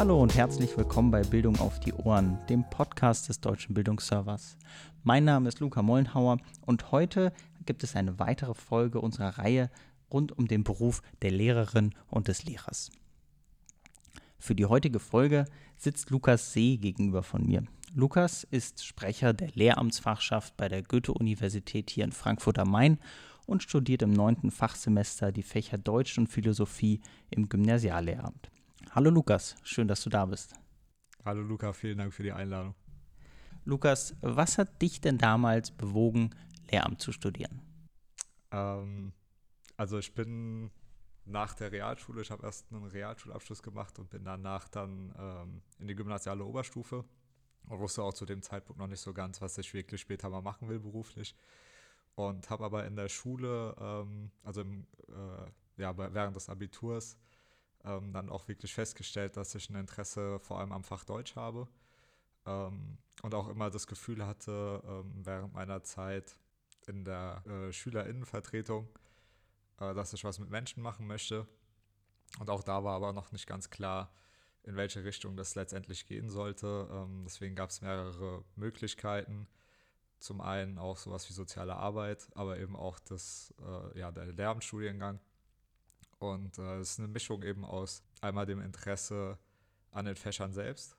Hallo und herzlich willkommen bei Bildung auf die Ohren, dem Podcast des Deutschen Bildungsservers. Mein Name ist Luca Mollenhauer und heute gibt es eine weitere Folge unserer Reihe rund um den Beruf der Lehrerin und des Lehrers. Für die heutige Folge sitzt Lukas See gegenüber von mir. Lukas ist Sprecher der Lehramtsfachschaft bei der Goethe-Universität hier in Frankfurt am Main und studiert im neunten Fachsemester die Fächer Deutsch und Philosophie im Gymnasiallehramt. Hallo Lukas, schön, dass du da bist. Hallo Luca, vielen Dank für die Einladung. Lukas, was hat dich denn damals bewogen, Lehramt zu studieren? Ähm, also ich bin nach der Realschule, ich habe erst einen Realschulabschluss gemacht und bin danach dann ähm, in die gymnasiale Oberstufe und wusste auch zu dem Zeitpunkt noch nicht so ganz, was ich wirklich später mal machen will beruflich. Und habe aber in der Schule, ähm, also im, äh, ja, während des Abiturs, ähm, dann auch wirklich festgestellt, dass ich ein Interesse vor allem am Fach Deutsch habe ähm, und auch immer das Gefühl hatte, ähm, während meiner Zeit in der äh, Schülerinnenvertretung, äh, dass ich was mit Menschen machen möchte. Und auch da war aber noch nicht ganz klar, in welche Richtung das letztendlich gehen sollte. Ähm, deswegen gab es mehrere Möglichkeiten. Zum einen auch sowas wie soziale Arbeit, aber eben auch das, äh, ja, der Lehramtsstudiengang. Und äh, es ist eine Mischung eben aus einmal dem Interesse an den Fächern selbst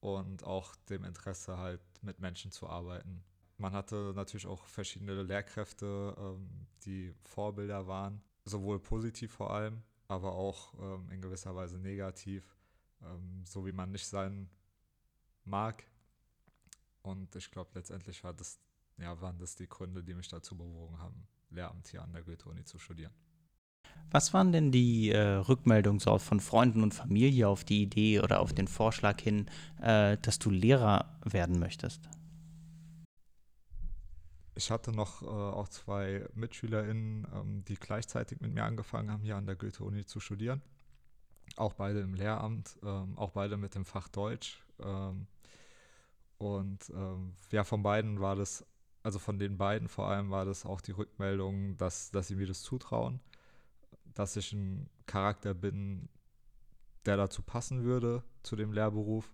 und auch dem Interesse halt mit Menschen zu arbeiten. Man hatte natürlich auch verschiedene Lehrkräfte, ähm, die Vorbilder waren, sowohl positiv vor allem, aber auch ähm, in gewisser Weise negativ, ähm, so wie man nicht sein mag. Und ich glaube, letztendlich war das, ja, waren das die Gründe, die mich dazu bewogen haben, Lehramt hier an der Goethe-Uni zu studieren. Was waren denn die äh, Rückmeldungen so von Freunden und Familie auf die Idee oder auf den Vorschlag hin, äh, dass du Lehrer werden möchtest? Ich hatte noch äh, auch zwei MitschülerInnen, ähm, die gleichzeitig mit mir angefangen haben, hier an der Goethe-Uni zu studieren. Auch beide im Lehramt, ähm, auch beide mit dem Fach Deutsch. Ähm, und ähm, ja, von beiden war das, also von den beiden vor allem war das auch die Rückmeldung, dass, dass sie mir das zutrauen dass ich ein Charakter bin, der dazu passen würde, zu dem Lehrberuf.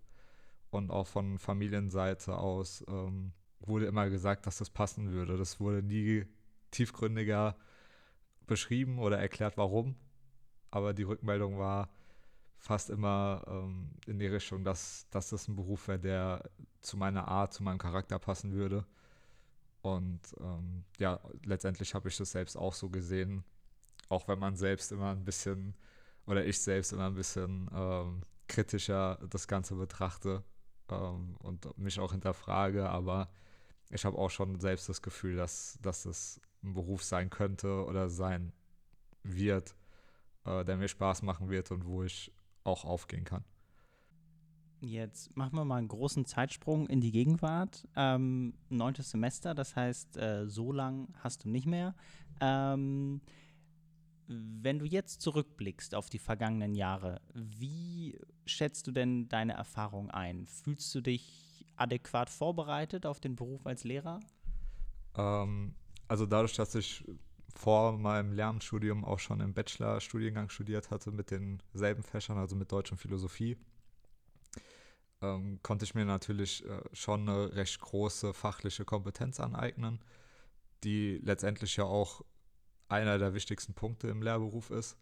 Und auch von Familienseite aus ähm, wurde immer gesagt, dass das passen würde. Das wurde nie tiefgründiger beschrieben oder erklärt, warum. Aber die Rückmeldung war fast immer ähm, in die Richtung, dass, dass das ein Beruf wäre, der zu meiner Art, zu meinem Charakter passen würde. Und ähm, ja, letztendlich habe ich das selbst auch so gesehen, auch wenn man selbst immer ein bisschen, oder ich selbst immer ein bisschen ähm, kritischer das Ganze betrachte ähm, und mich auch hinterfrage, aber ich habe auch schon selbst das Gefühl, dass, dass es ein Beruf sein könnte oder sein wird, äh, der mir Spaß machen wird und wo ich auch aufgehen kann. Jetzt machen wir mal einen großen Zeitsprung in die Gegenwart. Ähm, neuntes Semester, das heißt, äh, so lang hast du nicht mehr. Ähm, wenn du jetzt zurückblickst auf die vergangenen Jahre, wie schätzt du denn deine Erfahrung ein? Fühlst du dich adäquat vorbereitet auf den Beruf als Lehrer? Ähm, also dadurch, dass ich vor meinem Lehramtsstudium auch schon im Bachelorstudiengang studiert hatte mit denselben Fächern, also mit Deutsch und Philosophie, ähm, konnte ich mir natürlich äh, schon eine recht große fachliche Kompetenz aneignen, die letztendlich ja auch einer der wichtigsten Punkte im Lehrberuf ist.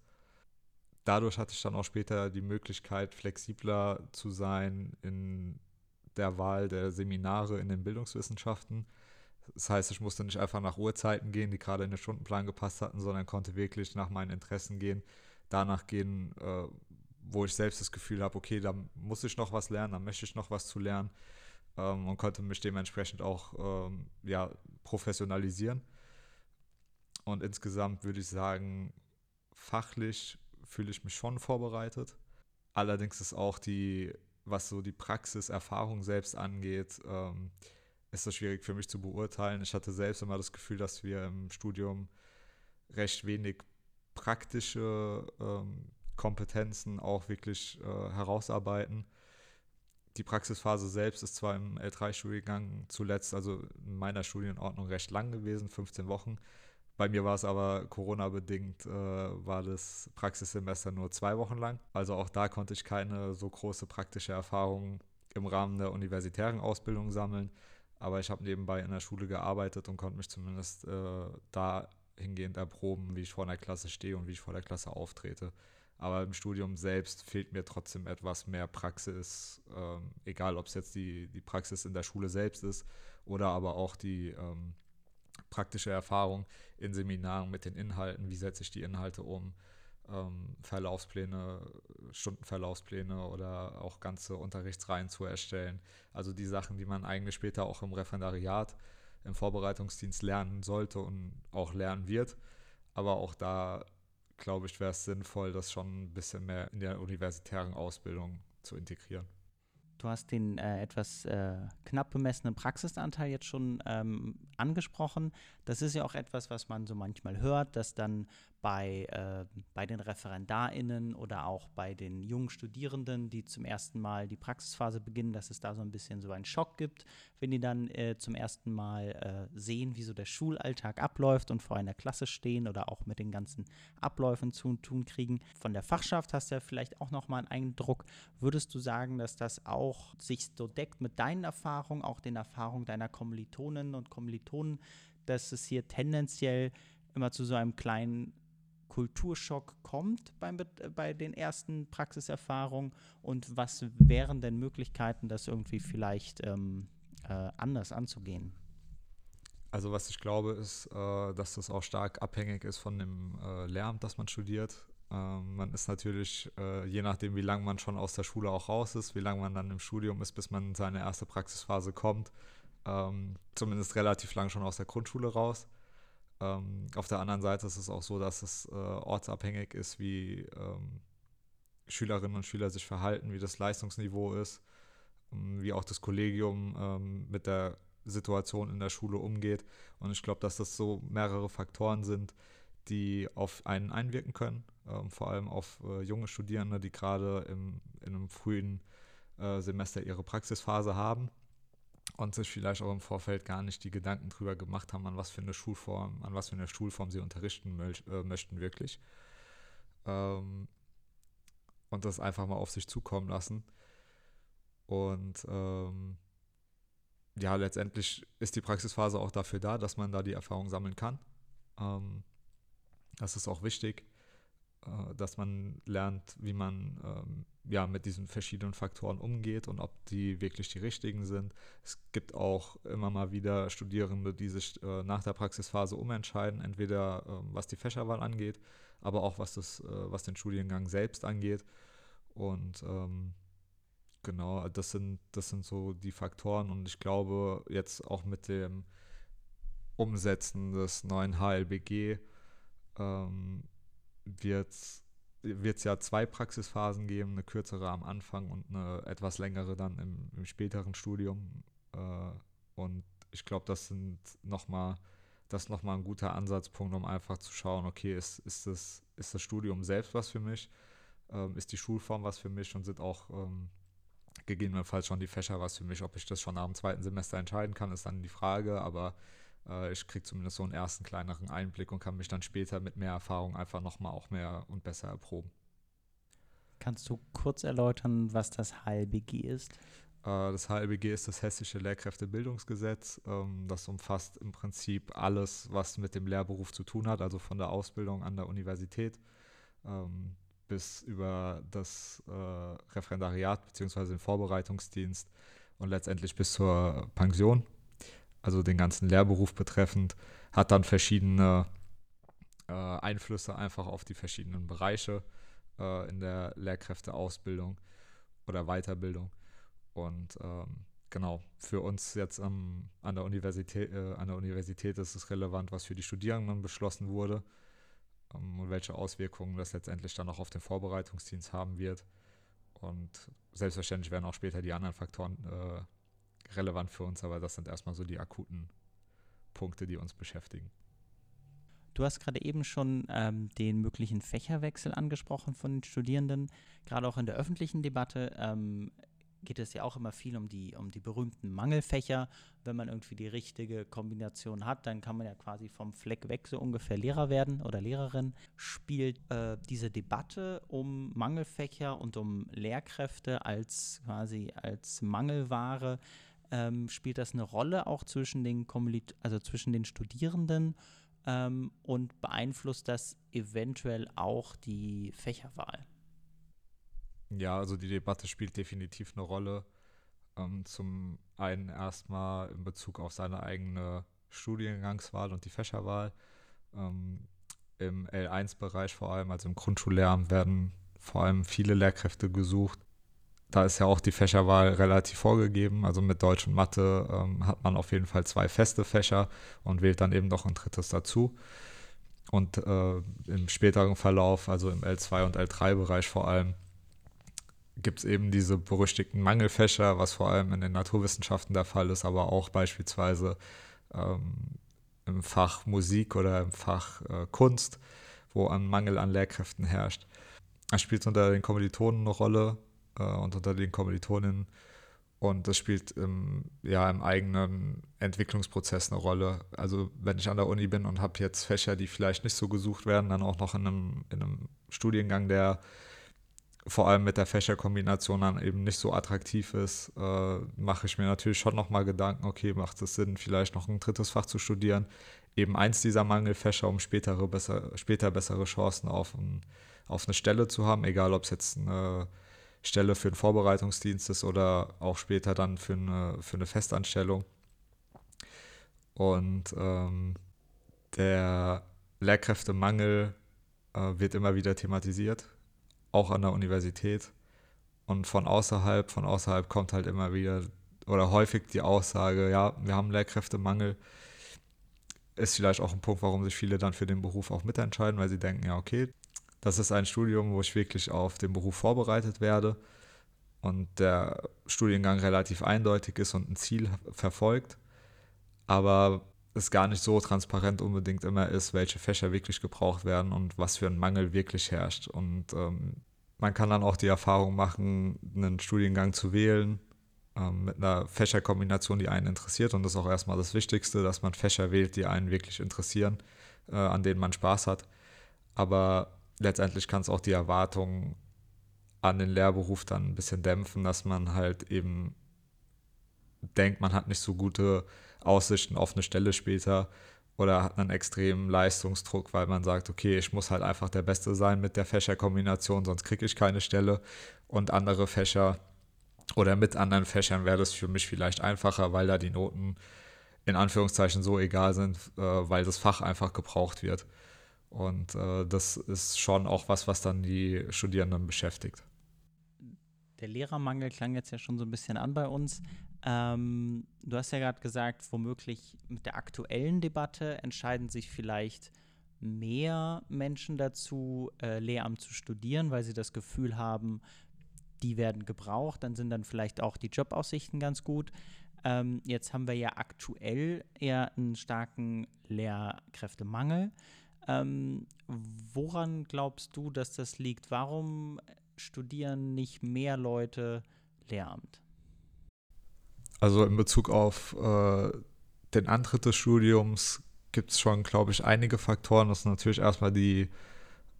Dadurch hatte ich dann auch später die Möglichkeit, flexibler zu sein in der Wahl der Seminare in den Bildungswissenschaften. Das heißt, ich musste nicht einfach nach Uhrzeiten gehen, die gerade in den Stundenplan gepasst hatten, sondern konnte wirklich nach meinen Interessen gehen, danach gehen, äh, wo ich selbst das Gefühl habe, okay, da muss ich noch was lernen, da möchte ich noch was zu lernen ähm, und konnte mich dementsprechend auch ähm, ja, professionalisieren. Und insgesamt würde ich sagen, fachlich fühle ich mich schon vorbereitet. Allerdings ist auch die, was so die Praxiserfahrung selbst angeht, ähm, ist das schwierig für mich zu beurteilen. Ich hatte selbst immer das Gefühl, dass wir im Studium recht wenig praktische ähm, Kompetenzen auch wirklich äh, herausarbeiten. Die Praxisphase selbst ist zwar im L3-Studiengang zuletzt, also in meiner Studienordnung, recht lang gewesen, 15 Wochen, Bei mir war es aber Corona-bedingt, äh, war das Praxissemester nur zwei Wochen lang. Also auch da konnte ich keine so große praktische Erfahrung im Rahmen der universitären Ausbildung sammeln. Aber ich habe nebenbei in der Schule gearbeitet und konnte mich zumindest äh, dahingehend erproben, wie ich vor einer Klasse stehe und wie ich vor der Klasse auftrete. Aber im Studium selbst fehlt mir trotzdem etwas mehr Praxis, ähm, egal ob es jetzt die, die Praxis in der Schule selbst ist oder aber auch die ähm, praktische Erfahrung in Seminaren mit den Inhalten, wie setze ich die Inhalte um, ähm, Verlaufspläne, Stundenverlaufspläne oder auch ganze Unterrichtsreihen zu erstellen. Also die Sachen, die man eigentlich später auch im Referendariat, im Vorbereitungsdienst lernen sollte und auch lernen wird. Aber auch da, glaube ich, wäre es sinnvoll, das schon ein bisschen mehr in der universitären Ausbildung zu integrieren. Du hast den äh, etwas äh, knapp bemessenen Praxisanteil jetzt schon ähm, angesprochen. Das ist ja auch etwas, was man so manchmal hört, dass dann bei, äh, bei den ReferendarInnen oder auch bei den jungen Studierenden, die zum ersten Mal die Praxisphase beginnen, dass es da so ein bisschen so einen Schock gibt, wenn die dann äh, zum ersten Mal äh, sehen, wie so der Schulalltag abläuft und vor einer Klasse stehen oder auch mit den ganzen Abläufen zu tun kriegen. Von der Fachschaft hast du ja vielleicht auch nochmal einen Eindruck. Würdest du sagen, dass das auch sich so deckt mit deinen Erfahrungen, auch den Erfahrungen deiner Kommilitoninnen und Kommilitonen, dass es hier tendenziell immer zu so einem kleinen Kulturschock kommt beim, bei den ersten Praxiserfahrungen und was wären denn Möglichkeiten, das irgendwie vielleicht ähm, äh, anders anzugehen? Also was ich glaube, ist, äh, dass das auch stark abhängig ist von dem äh, Lehramt, das man studiert. Ähm, man ist natürlich, äh, je nachdem, wie lange man schon aus der Schule auch raus ist, wie lange man dann im Studium ist, bis man in seine erste Praxisphase kommt, ähm, zumindest relativ lang schon aus der Grundschule raus. Ähm, auf der anderen Seite ist es auch so, dass es äh, ortsabhängig ist, wie ähm, Schülerinnen und Schüler sich verhalten, wie das Leistungsniveau ist, ähm, wie auch das Kollegium ähm, mit der Situation in der Schule umgeht. Und ich glaube, dass das so mehrere Faktoren sind, die auf einen einwirken können, ähm, vor allem auf äh, junge Studierende, die gerade in einem frühen äh, Semester ihre Praxisphase haben und sich vielleicht auch im Vorfeld gar nicht die Gedanken drüber gemacht haben, an was für eine Schulform, an was für eine Schulform sie unterrichten möch, äh, möchten wirklich. Ähm, und das einfach mal auf sich zukommen lassen. Und ähm, ja, letztendlich ist die Praxisphase auch dafür da, dass man da die Erfahrung sammeln kann. Ähm, das ist auch wichtig, dass man lernt, wie man ähm, ja, mit diesen verschiedenen Faktoren umgeht und ob die wirklich die richtigen sind. Es gibt auch immer mal wieder Studierende, die sich äh, nach der Praxisphase umentscheiden, entweder äh, was die Fächerwahl angeht, aber auch was, das, äh, was den Studiengang selbst angeht. Und ähm, genau, das sind, das sind so die Faktoren und ich glaube, jetzt auch mit dem Umsetzen des neuen HLBG ähm, wird es ja zwei Praxisphasen geben, eine kürzere am Anfang und eine etwas längere dann im, im späteren Studium. Äh, und ich glaube, das sind noch mal, das ist nochmal ein guter Ansatzpunkt, um einfach zu schauen, okay, ist, ist, das, ist das Studium selbst was für mich? Ähm, ist die Schulform was für mich und sind auch ähm, gegebenenfalls schon die Fächer was für mich? Ob ich das schon dem zweiten Semester entscheiden kann, ist dann die Frage, aber ich kriege zumindest so einen ersten kleineren Einblick und kann mich dann später mit mehr Erfahrung einfach nochmal auch mehr und besser erproben. Kannst du kurz erläutern, was das HLBG ist? Äh, das HLBG ist das Hessische Lehrkräftebildungsgesetz. Ähm, das umfasst im Prinzip alles, was mit dem Lehrberuf zu tun hat, also von der Ausbildung an der Universität ähm, bis über das äh, Referendariat bzw. den Vorbereitungsdienst und letztendlich bis zur Pension also den ganzen Lehrberuf betreffend, hat dann verschiedene äh, Einflüsse einfach auf die verschiedenen Bereiche äh, in der Lehrkräfteausbildung oder Weiterbildung. Und ähm, genau, für uns jetzt ähm, an, der Universität, äh, an der Universität ist es relevant, was für die Studierenden beschlossen wurde ähm, und welche Auswirkungen das letztendlich dann auch auf den Vorbereitungsdienst haben wird. Und selbstverständlich werden auch später die anderen Faktoren äh, relevant für uns, aber das sind erstmal so die akuten Punkte, die uns beschäftigen. Du hast gerade eben schon ähm, den möglichen Fächerwechsel angesprochen von den Studierenden. Gerade auch in der öffentlichen Debatte ähm, geht es ja auch immer viel um die, um die berühmten Mangelfächer. Wenn man irgendwie die richtige Kombination hat, dann kann man ja quasi vom Fleck weg so ungefähr Lehrer werden oder Lehrerin. Spielt äh, diese Debatte um Mangelfächer und um Lehrkräfte als quasi als Mangelware, ähm, spielt das eine Rolle auch zwischen den, Kommunit also zwischen den Studierenden ähm, und beeinflusst das eventuell auch die Fächerwahl? Ja, also die Debatte spielt definitiv eine Rolle. Ähm, zum einen erstmal in Bezug auf seine eigene Studiengangswahl und die Fächerwahl. Ähm, Im L1-Bereich vor allem, also im Grundschullehramt, werden vor allem viele Lehrkräfte gesucht. Da ist ja auch die Fächerwahl relativ vorgegeben. Also mit Deutsch und Mathe ähm, hat man auf jeden Fall zwei feste Fächer und wählt dann eben noch ein drittes dazu. Und äh, im späteren Verlauf, also im L2 und L3-Bereich vor allem, gibt es eben diese berüchtigten Mangelfächer, was vor allem in den Naturwissenschaften der Fall ist, aber auch beispielsweise ähm, im Fach Musik oder im Fach äh, Kunst, wo ein Mangel an Lehrkräften herrscht. Das spielt unter den Kommilitonen eine Rolle äh, und unter den Kommilitoninnen und das spielt im, ja, im eigenen Entwicklungsprozess eine Rolle. Also wenn ich an der Uni bin und habe jetzt Fächer, die vielleicht nicht so gesucht werden, dann auch noch in einem, in einem Studiengang, der vor allem mit der Fächerkombination dann eben nicht so attraktiv ist, äh, mache ich mir natürlich schon nochmal Gedanken, okay, macht es Sinn, vielleicht noch ein drittes Fach zu studieren, eben eins dieser Mangelfächer, um spätere besser, später bessere Chancen auf, ein, auf eine Stelle zu haben, egal ob es jetzt eine Stelle für einen Vorbereitungsdienst ist oder auch später dann für eine, für eine Festanstellung. Und ähm, der Lehrkräftemangel äh, wird immer wieder thematisiert auch an der Universität. Und von außerhalb, von außerhalb kommt halt immer wieder oder häufig die Aussage, ja, wir haben Lehrkräftemangel. Ist vielleicht auch ein Punkt, warum sich viele dann für den Beruf auch mitentscheiden, weil sie denken, ja, okay, das ist ein Studium, wo ich wirklich auf den Beruf vorbereitet werde und der Studiengang relativ eindeutig ist und ein Ziel verfolgt. Aber es gar nicht so transparent unbedingt immer ist, welche Fächer wirklich gebraucht werden und was für ein Mangel wirklich herrscht. Und ähm, man kann dann auch die Erfahrung machen, einen Studiengang zu wählen ähm, mit einer Fächerkombination, die einen interessiert. Und das ist auch erstmal das Wichtigste, dass man Fächer wählt, die einen wirklich interessieren, äh, an denen man Spaß hat. Aber letztendlich kann es auch die Erwartungen an den Lehrberuf dann ein bisschen dämpfen, dass man halt eben denkt, man hat nicht so gute Aussichten auf eine Stelle später oder hat einen extremen Leistungsdruck, weil man sagt, okay, ich muss halt einfach der Beste sein mit der Fächerkombination, sonst kriege ich keine Stelle. Und andere Fächer oder mit anderen Fächern wäre das für mich vielleicht einfacher, weil da die Noten in Anführungszeichen so egal sind, äh, weil das Fach einfach gebraucht wird. Und äh, das ist schon auch was, was dann die Studierenden beschäftigt. Der Lehrermangel klang jetzt ja schon so ein bisschen an bei uns. Ähm, du hast ja gerade gesagt, womöglich mit der aktuellen Debatte entscheiden sich vielleicht mehr Menschen dazu, äh, Lehramt zu studieren, weil sie das Gefühl haben, die werden gebraucht, dann sind dann vielleicht auch die Jobaussichten ganz gut. Ähm, jetzt haben wir ja aktuell eher einen starken Lehrkräftemangel. Ähm, woran glaubst du, dass das liegt? Warum studieren nicht mehr Leute Lehramt? Also in Bezug auf äh, den Antritt des Studiums gibt es schon, glaube ich, einige Faktoren. Das ist natürlich erstmal die,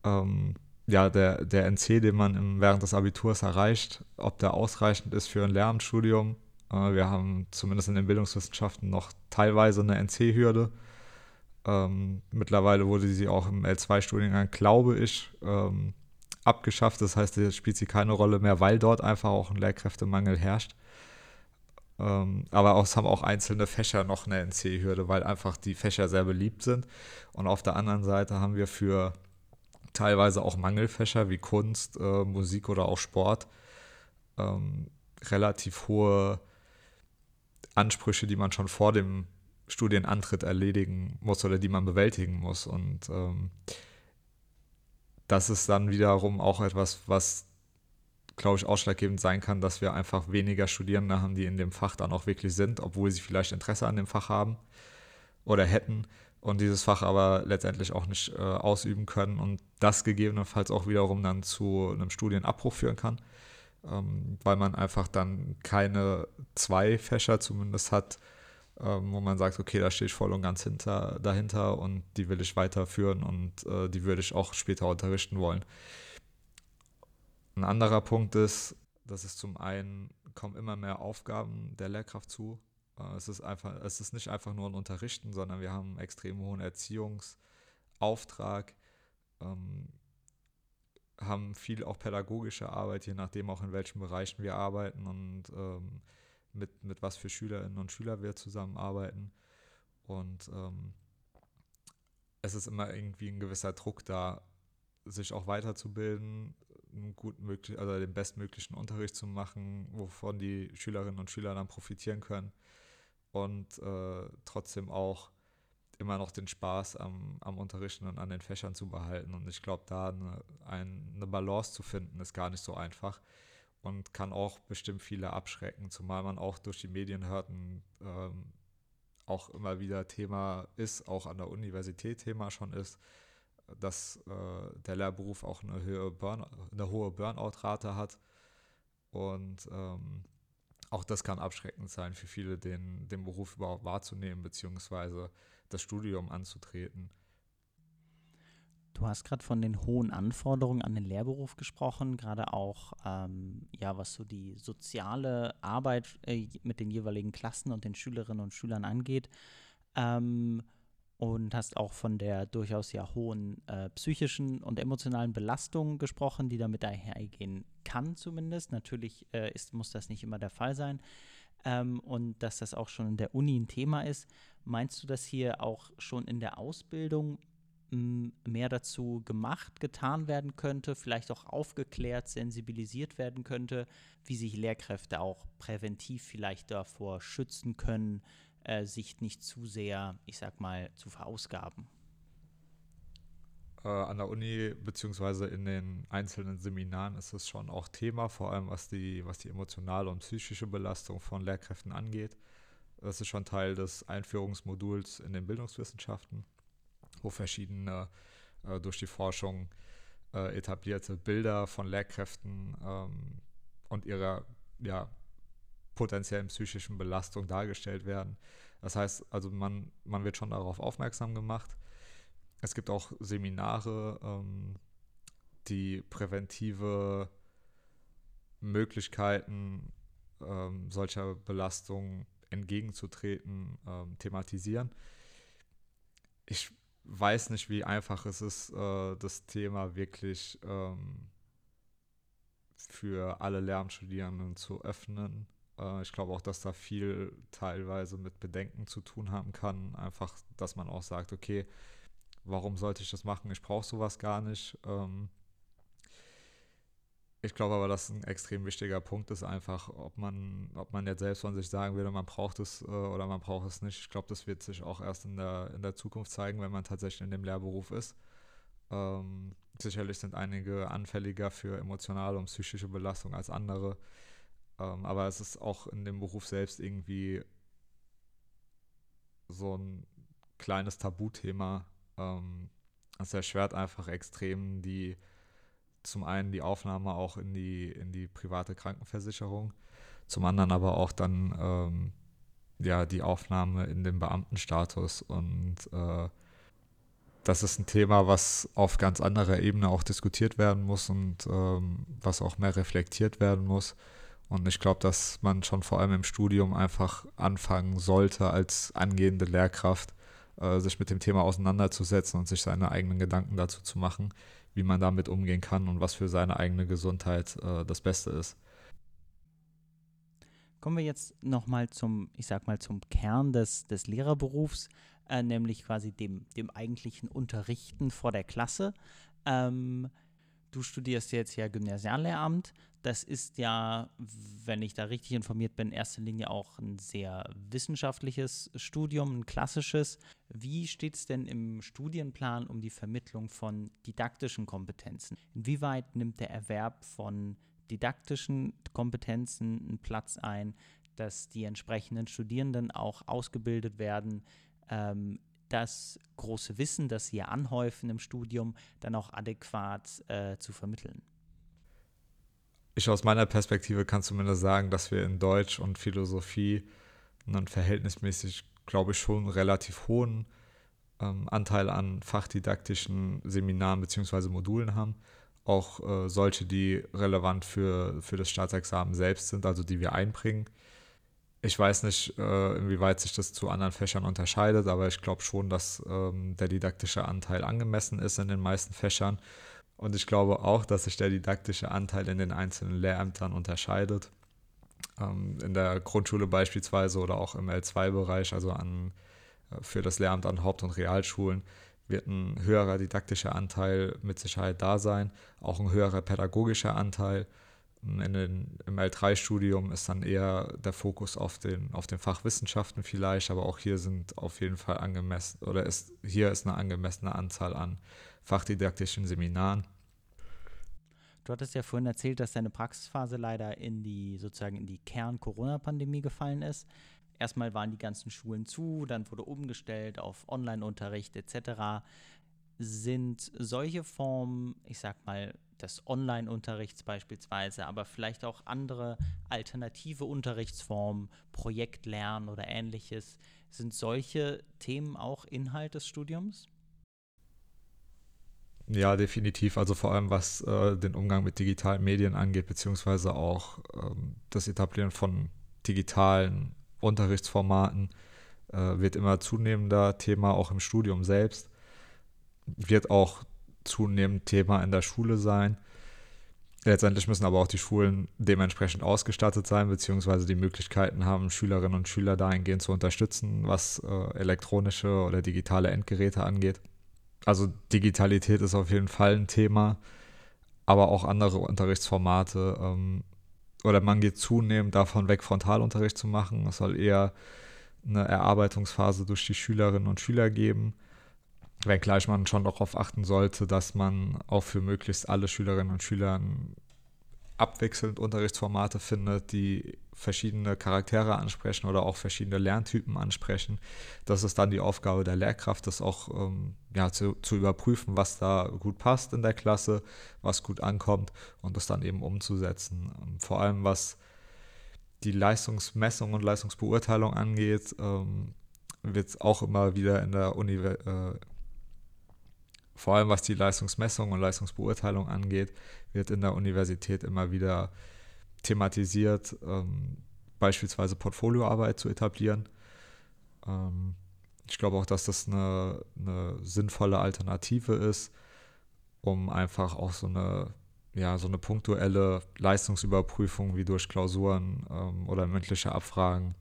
ähm, ja, der, der NC, den man im, während des Abiturs erreicht, ob der ausreichend ist für ein Lehramtsstudium. Äh, wir haben zumindest in den Bildungswissenschaften noch teilweise eine NC-Hürde. Ähm, mittlerweile wurde sie auch im L2-Studiengang, glaube ich, ähm, abgeschafft. Das heißt, jetzt spielt sie keine Rolle mehr, weil dort einfach auch ein Lehrkräftemangel herrscht. Ähm, aber auch, es haben auch einzelne Fächer noch eine NC-Hürde, weil einfach die Fächer sehr beliebt sind. Und auf der anderen Seite haben wir für teilweise auch Mangelfächer wie Kunst, äh, Musik oder auch Sport ähm, relativ hohe Ansprüche, die man schon vor dem Studienantritt erledigen muss oder die man bewältigen muss. Und ähm, das ist dann wiederum auch etwas, was glaube ich, ausschlaggebend sein kann, dass wir einfach weniger Studierende haben, die in dem Fach dann auch wirklich sind, obwohl sie vielleicht Interesse an dem Fach haben oder hätten und dieses Fach aber letztendlich auch nicht äh, ausüben können und das gegebenenfalls auch wiederum dann zu einem Studienabbruch führen kann. ähm, weil man einfach dann keine zwei Fächer zumindest hat, ähm, wo man sagt, okay, da stehe ich voll und ganz hinter, dahinter und die will ich weiterführen und äh, die würde ich auch später unterrichten wollen. Ein anderer Punkt ist, dass es zum einen kommen immer mehr Aufgaben der Lehrkraft zu. Äh, es ist einfach, es ist nicht einfach nur ein Unterrichten, sondern wir haben einen extrem hohen Erziehungsauftrag, ähm, haben viel auch pädagogische Arbeit, je nachdem auch in welchen Bereichen wir arbeiten und ähm, mit, mit was für Schülerinnen und Schüler wir zusammenarbeiten. Und ähm, es ist immer irgendwie ein gewisser Druck da, sich auch weiterzubilden, möglich, also den bestmöglichen Unterricht zu machen, wovon die Schülerinnen und Schüler dann profitieren können und äh, trotzdem auch immer noch den Spaß am, am Unterrichten und an den Fächern zu behalten. Und ich glaube, da eine, ein, eine Balance zu finden, ist gar nicht so einfach und kann auch bestimmt viele abschrecken, zumal man auch durch die Medien hört und ähm, auch immer wieder Thema ist, auch an der Universität Thema schon ist, dass äh, der Lehrberuf auch eine, höhere Burn, eine hohe Burnout-Rate hat. Und ähm, auch das kann abschreckend sein für viele, den, den Beruf überhaupt wahrzunehmen, beziehungsweise das Studium anzutreten. Du hast gerade von den hohen Anforderungen an den Lehrberuf gesprochen, gerade auch, ähm, ja, was so die soziale Arbeit äh, mit den jeweiligen Klassen und den Schülerinnen und Schülern angeht. Ähm, und hast auch von der durchaus ja hohen äh, psychischen und emotionalen Belastung gesprochen, die damit einhergehen kann zumindest. Natürlich äh, ist, muss das nicht immer der Fall sein. Ähm, und dass das auch schon in der Uni ein Thema ist. Meinst du, dass hier auch schon in der Ausbildung mehr dazu gemacht, getan werden könnte, vielleicht auch aufgeklärt, sensibilisiert werden könnte, wie sich Lehrkräfte auch präventiv vielleicht davor schützen können, äh, sich nicht zu sehr, ich sag mal, zu verausgaben? Äh, an der Uni beziehungsweise in den einzelnen Seminaren ist es schon auch Thema, vor allem was die, was die emotionale und psychische Belastung von Lehrkräften angeht. Das ist schon Teil des Einführungsmoduls in den Bildungswissenschaften, wo verschiedene äh, durch die Forschung äh, etablierte Bilder von Lehrkräften ähm, und ihrer ja, potenziellen psychischen Belastung dargestellt werden. Das heißt, also man, man wird schon darauf aufmerksam gemacht. Es gibt auch Seminare, ähm, die präventive Möglichkeiten ähm, solcher Belastungen entgegenzutreten, ähm, thematisieren. Ich weiß nicht, wie einfach es ist, äh, das Thema wirklich ähm, für alle Lernstudierenden zu öffnen äh, ich glaube auch, dass da viel teilweise mit Bedenken zu tun haben kann. Einfach, dass man auch sagt, okay, warum sollte ich das machen? Ich brauche sowas gar nicht. Ähm, ich glaube aber, dass ein extrem wichtiger Punkt ist einfach, ob man, ob man jetzt selbst von sich sagen würde, man braucht es äh, oder man braucht es nicht. Ich glaube, das wird sich auch erst in der, in der Zukunft zeigen, wenn man tatsächlich in dem Lehrberuf ist. Ähm, sicherlich sind einige anfälliger für emotionale und psychische Belastung als andere. Ähm, aber es ist auch in dem Beruf selbst irgendwie so ein kleines Tabuthema. Ähm, es erschwert einfach extrem die, zum einen die Aufnahme auch in die, in die private Krankenversicherung, zum anderen aber auch dann ähm, ja die Aufnahme in den Beamtenstatus und äh, das ist ein Thema, was auf ganz anderer Ebene auch diskutiert werden muss und ähm, was auch mehr reflektiert werden muss. Und ich glaube, dass man schon vor allem im Studium einfach anfangen sollte, als angehende Lehrkraft äh, sich mit dem Thema auseinanderzusetzen und sich seine eigenen Gedanken dazu zu machen, wie man damit umgehen kann und was für seine eigene Gesundheit äh, das Beste ist. Kommen wir jetzt nochmal zum, ich sag mal, zum Kern des, des Lehrerberufs, äh, nämlich quasi dem, dem eigentlichen Unterrichten vor der Klasse. Ähm, du studierst jetzt ja Gymnasiallehramt. Das ist ja, wenn ich da richtig informiert bin, in erster Linie auch ein sehr wissenschaftliches Studium, ein klassisches. Wie steht es denn im Studienplan um die Vermittlung von didaktischen Kompetenzen? Inwieweit nimmt der Erwerb von didaktischen Kompetenzen einen Platz ein, dass die entsprechenden Studierenden auch ausgebildet werden, ähm, das große Wissen, das sie anhäufen im Studium, dann auch adäquat äh, zu vermitteln? ich aus meiner Perspektive kann zumindest sagen, dass wir in Deutsch und Philosophie einen verhältnismäßig, glaube ich, schon relativ hohen ähm, Anteil an fachdidaktischen Seminaren bzw. Modulen haben. Auch äh, solche, die relevant für, für das Staatsexamen selbst sind, also die wir einbringen. Ich weiß nicht, äh, inwieweit sich das zu anderen Fächern unterscheidet, aber ich glaube schon, dass ähm, der didaktische Anteil angemessen ist in den meisten Fächern. Und ich glaube auch, dass sich der didaktische Anteil in den einzelnen Lehrämtern unterscheidet. Ähm, in der Grundschule beispielsweise oder auch im L2-Bereich, also an, äh, für das Lehramt an Haupt- und Realschulen, wird ein höherer didaktischer Anteil mit Sicherheit da sein, auch ein höherer pädagogischer Anteil in den, Im L3-Studium ist dann eher der Fokus auf den, auf den Fachwissenschaften vielleicht, aber auch hier sind auf jeden Fall angemessen oder ist, hier ist eine angemessene Anzahl an fachdidaktischen Seminaren. Du hattest ja vorhin erzählt, dass deine Praxisphase leider in die sozusagen in die Kern-Corona-Pandemie gefallen ist. Erstmal waren die ganzen Schulen zu, dann wurde umgestellt auf Online-Unterricht etc. Sind solche Formen, ich sag mal, des Online-Unterrichts beispielsweise, aber vielleicht auch andere alternative Unterrichtsformen, Projektlernen oder ähnliches. Sind solche Themen auch Inhalt des Studiums? Ja, definitiv. Also vor allem was äh, den Umgang mit digitalen Medien angeht, beziehungsweise auch ähm, das Etablieren von digitalen Unterrichtsformaten äh, wird immer zunehmender Thema, auch im Studium selbst. Wird auch zunehmend Thema in der Schule sein. Letztendlich müssen aber auch die Schulen dementsprechend ausgestattet sein, beziehungsweise die Möglichkeiten haben, Schülerinnen und Schüler dahingehend zu unterstützen, was äh, elektronische oder digitale Endgeräte angeht. Also Digitalität ist auf jeden Fall ein Thema, aber auch andere Unterrichtsformate. Ähm, oder man geht zunehmend davon weg, Frontalunterricht zu machen. Es soll eher eine Erarbeitungsphase durch die Schülerinnen und Schüler geben wenngleich man schon darauf achten sollte, dass man auch für möglichst alle Schülerinnen und Schüler abwechselnd Unterrichtsformate findet, die verschiedene Charaktere ansprechen oder auch verschiedene Lerntypen ansprechen. Das ist dann die Aufgabe der Lehrkraft, das auch ähm, ja, zu, zu überprüfen, was da gut passt in der Klasse, was gut ankommt und das dann eben umzusetzen. Vor allem was die Leistungsmessung und Leistungsbeurteilung angeht, ähm, wird es auch immer wieder in der Universität äh, vor allem was die Leistungsmessung und Leistungsbeurteilung angeht, wird in der Universität immer wieder thematisiert, ähm, beispielsweise Portfolioarbeit zu etablieren. Ähm, ich glaube auch, dass das eine, eine, sinnvolle Alternative ist, um einfach auch so eine, ja, so eine punktuelle Leistungsüberprüfung wie durch Klausuren ähm, oder mündliche Abfragen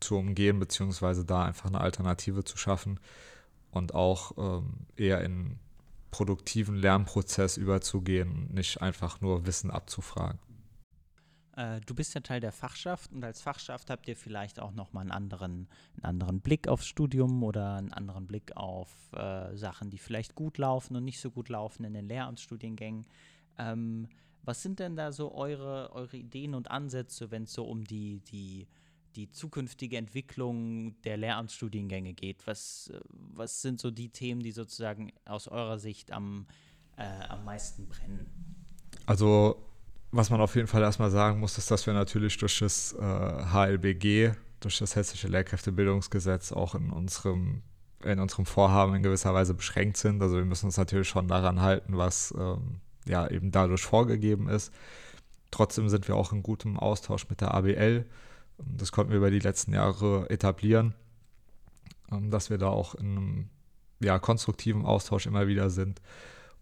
zu umgehen, beziehungsweise da einfach eine Alternative zu schaffen und auch ähm, eher in produktiven Lernprozess überzugehen, nicht einfach nur Wissen abzufragen. Äh, du bist ja Teil der Fachschaft und als Fachschaft habt ihr vielleicht auch nochmal einen anderen, einen anderen Blick aufs Studium oder einen anderen Blick auf äh, Sachen, die vielleicht gut laufen und nicht so gut laufen in den Lehramtsstudiengängen. Ähm, was sind denn da so eure, eure Ideen und Ansätze, wenn es so um die, die die zukünftige Entwicklung der Lehramtsstudiengänge geht. Was, was sind so die Themen, die sozusagen aus eurer Sicht am, äh, am meisten brennen? Also, was man auf jeden Fall erstmal sagen muss, ist, dass wir natürlich durch das äh, HLBG, durch das Hessische Lehrkräftebildungsgesetz auch in unserem, in unserem Vorhaben in gewisser Weise beschränkt sind. Also wir müssen uns natürlich schon daran halten, was ähm, ja eben dadurch vorgegeben ist. Trotzdem sind wir auch in gutem Austausch mit der ABL das konnten wir über die letzten Jahre etablieren, ähm, dass wir da auch in einem ja, konstruktiven Austausch immer wieder sind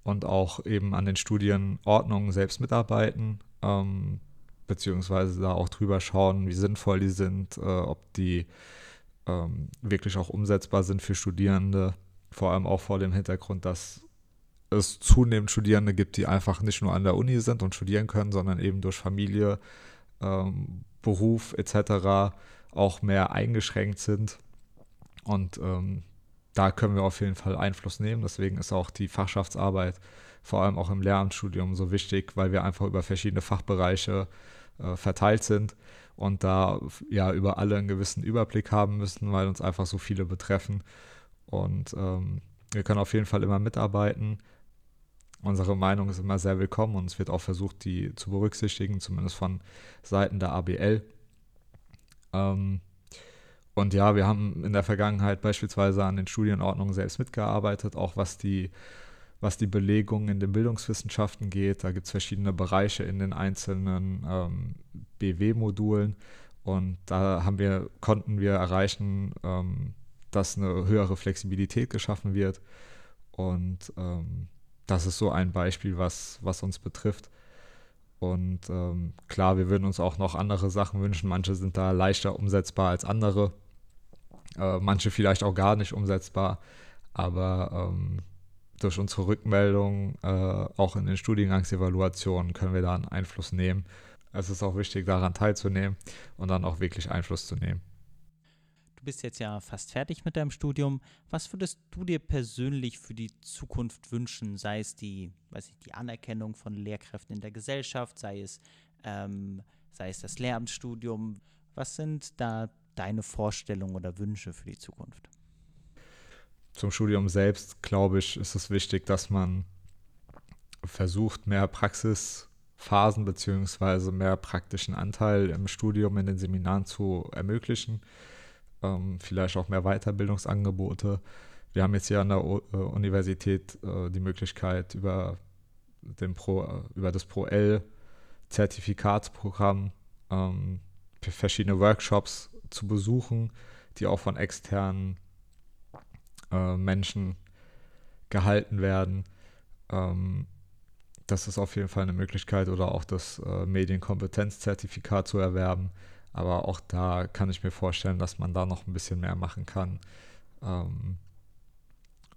und auch eben an den Studienordnungen selbst mitarbeiten, ähm, beziehungsweise da auch drüber schauen, wie sinnvoll die sind, äh, ob die ähm, wirklich auch umsetzbar sind für Studierende, vor allem auch vor dem Hintergrund, dass es zunehmend Studierende gibt, die einfach nicht nur an der Uni sind und studieren können, sondern eben durch Familie, ähm, Beruf etc. auch mehr eingeschränkt sind. Und ähm, da können wir auf jeden Fall Einfluss nehmen. Deswegen ist auch die Fachschaftsarbeit vor allem auch im Lehramtsstudium so wichtig, weil wir einfach über verschiedene Fachbereiche äh, verteilt sind und da ja über alle einen gewissen Überblick haben müssen, weil uns einfach so viele betreffen. Und ähm, wir können auf jeden Fall immer mitarbeiten. Unsere Meinung ist immer sehr willkommen und es wird auch versucht, die zu berücksichtigen, zumindest von Seiten der ABL. Ähm, und ja, wir haben in der Vergangenheit beispielsweise an den Studienordnungen selbst mitgearbeitet, auch was die, was die Belegung in den Bildungswissenschaften geht. Da gibt es verschiedene Bereiche in den einzelnen ähm, BW-Modulen. Und da haben wir, konnten wir erreichen, ähm, dass eine höhere Flexibilität geschaffen wird. Und ähm, das ist so ein Beispiel, was, was uns betrifft. Und ähm, klar, wir würden uns auch noch andere Sachen wünschen. Manche sind da leichter umsetzbar als andere. Äh, manche vielleicht auch gar nicht umsetzbar. Aber ähm, durch unsere Rückmeldung, äh, auch in den Studiengangsevaluationen, können wir da einen Einfluss nehmen. Es ist auch wichtig, daran teilzunehmen und dann auch wirklich Einfluss zu nehmen. Du bist jetzt ja fast fertig mit deinem Studium. Was würdest du dir persönlich für die Zukunft wünschen? Sei es die, weiß ich, die Anerkennung von Lehrkräften in der Gesellschaft, sei es, ähm, sei es das Lehramtsstudium. Was sind da deine Vorstellungen oder Wünsche für die Zukunft? Zum Studium selbst, glaube ich, ist es wichtig, dass man versucht, mehr Praxisphasen bzw. mehr praktischen Anteil im Studium in den Seminaren zu ermöglichen ähm, vielleicht auch mehr Weiterbildungsangebote. Wir haben jetzt hier an der o äh, Universität äh, die Möglichkeit, über, den Pro, äh, über das Pro-L-Zertifikatsprogramm ähm, verschiedene Workshops zu besuchen, die auch von externen äh, Menschen gehalten werden. Ähm, das ist auf jeden Fall eine Möglichkeit oder auch das äh, Medienkompetenzzertifikat zu erwerben. Aber auch da kann ich mir vorstellen, dass man da noch ein bisschen mehr machen kann. Ähm,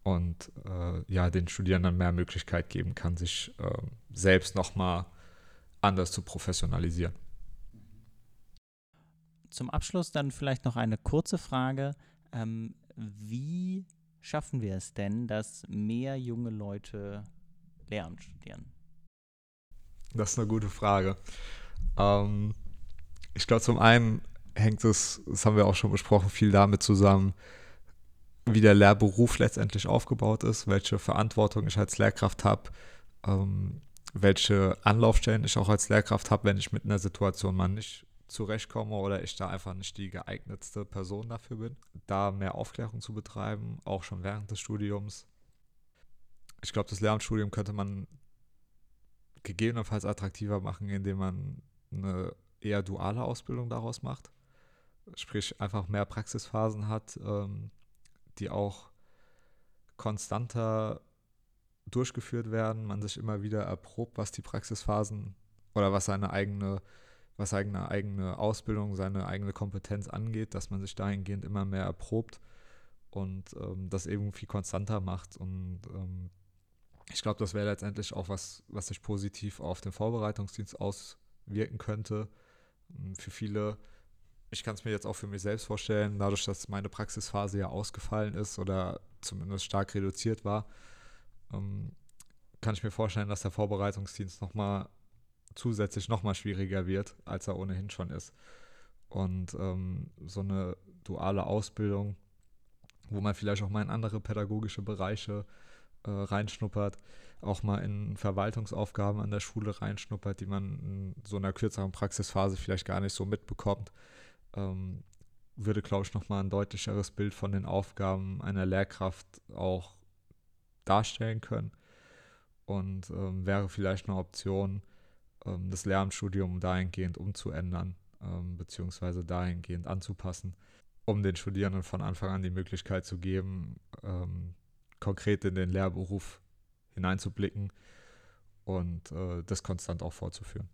und äh, ja, den Studierenden mehr Möglichkeit geben kann, sich äh, selbst nochmal anders zu professionalisieren. Zum Abschluss dann vielleicht noch eine kurze Frage. Ähm, wie schaffen wir es denn, dass mehr junge Leute Lehramt studieren? Das ist eine gute Frage. Ähm, ich glaube, zum einen hängt es, das haben wir auch schon besprochen, viel damit zusammen, wie der Lehrberuf letztendlich aufgebaut ist, welche Verantwortung ich als Lehrkraft habe, ähm, welche Anlaufstellen ich auch als Lehrkraft habe, wenn ich mit einer Situation mal nicht zurechtkomme oder ich da einfach nicht die geeignetste Person dafür bin. Da mehr Aufklärung zu betreiben, auch schon während des Studiums. Ich glaube, das Lehramtsstudium könnte man gegebenenfalls attraktiver machen, indem man eine eher duale Ausbildung daraus macht. Sprich, einfach mehr Praxisphasen hat, ähm, die auch konstanter durchgeführt werden, man sich immer wieder erprobt, was die Praxisphasen oder was seine eigene, was seine eigene Ausbildung, seine eigene Kompetenz angeht, dass man sich dahingehend immer mehr erprobt und ähm, das irgendwie konstanter macht. Und ähm, ich glaube, das wäre letztendlich auch was, was sich positiv auf den Vorbereitungsdienst auswirken könnte, für viele, ich kann es mir jetzt auch für mich selbst vorstellen, dadurch, dass meine Praxisphase ja ausgefallen ist oder zumindest stark reduziert war, ähm, kann ich mir vorstellen, dass der Vorbereitungsdienst nochmal zusätzlich nochmal schwieriger wird, als er ohnehin schon ist. Und ähm, so eine duale Ausbildung, wo man vielleicht auch mal in andere pädagogische Bereiche äh, reinschnuppert, auch mal in Verwaltungsaufgaben an der Schule reinschnuppert, die man in so einer kürzeren Praxisphase vielleicht gar nicht so mitbekommt, ähm, würde, glaube ich, nochmal ein deutlicheres Bild von den Aufgaben einer Lehrkraft auch darstellen können und ähm, wäre vielleicht eine Option, ähm, das Lehramtsstudium dahingehend umzuändern, ähm, beziehungsweise dahingehend anzupassen, um den Studierenden von Anfang an die Möglichkeit zu geben, ähm, konkret in den Lehrberuf hineinzublicken und äh, das konstant auch fortzuführen.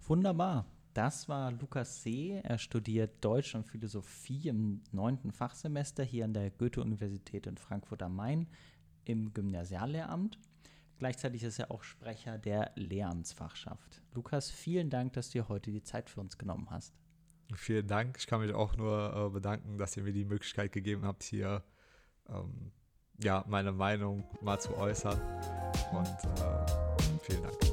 Wunderbar. Das war Lukas See. Er studiert Deutsch und Philosophie im neunten Fachsemester hier an der Goethe-Universität in Frankfurt am Main im Gymnasiallehramt. Gleichzeitig ist er auch Sprecher der Lehramtsfachschaft. Lukas, vielen Dank, dass du dir heute die Zeit für uns genommen hast. Vielen Dank. Ich kann mich auch nur äh, bedanken, dass ihr mir die Möglichkeit gegeben habt, hier ähm, ja, meine Meinung mal zu äußern. Und äh, vielen Dank.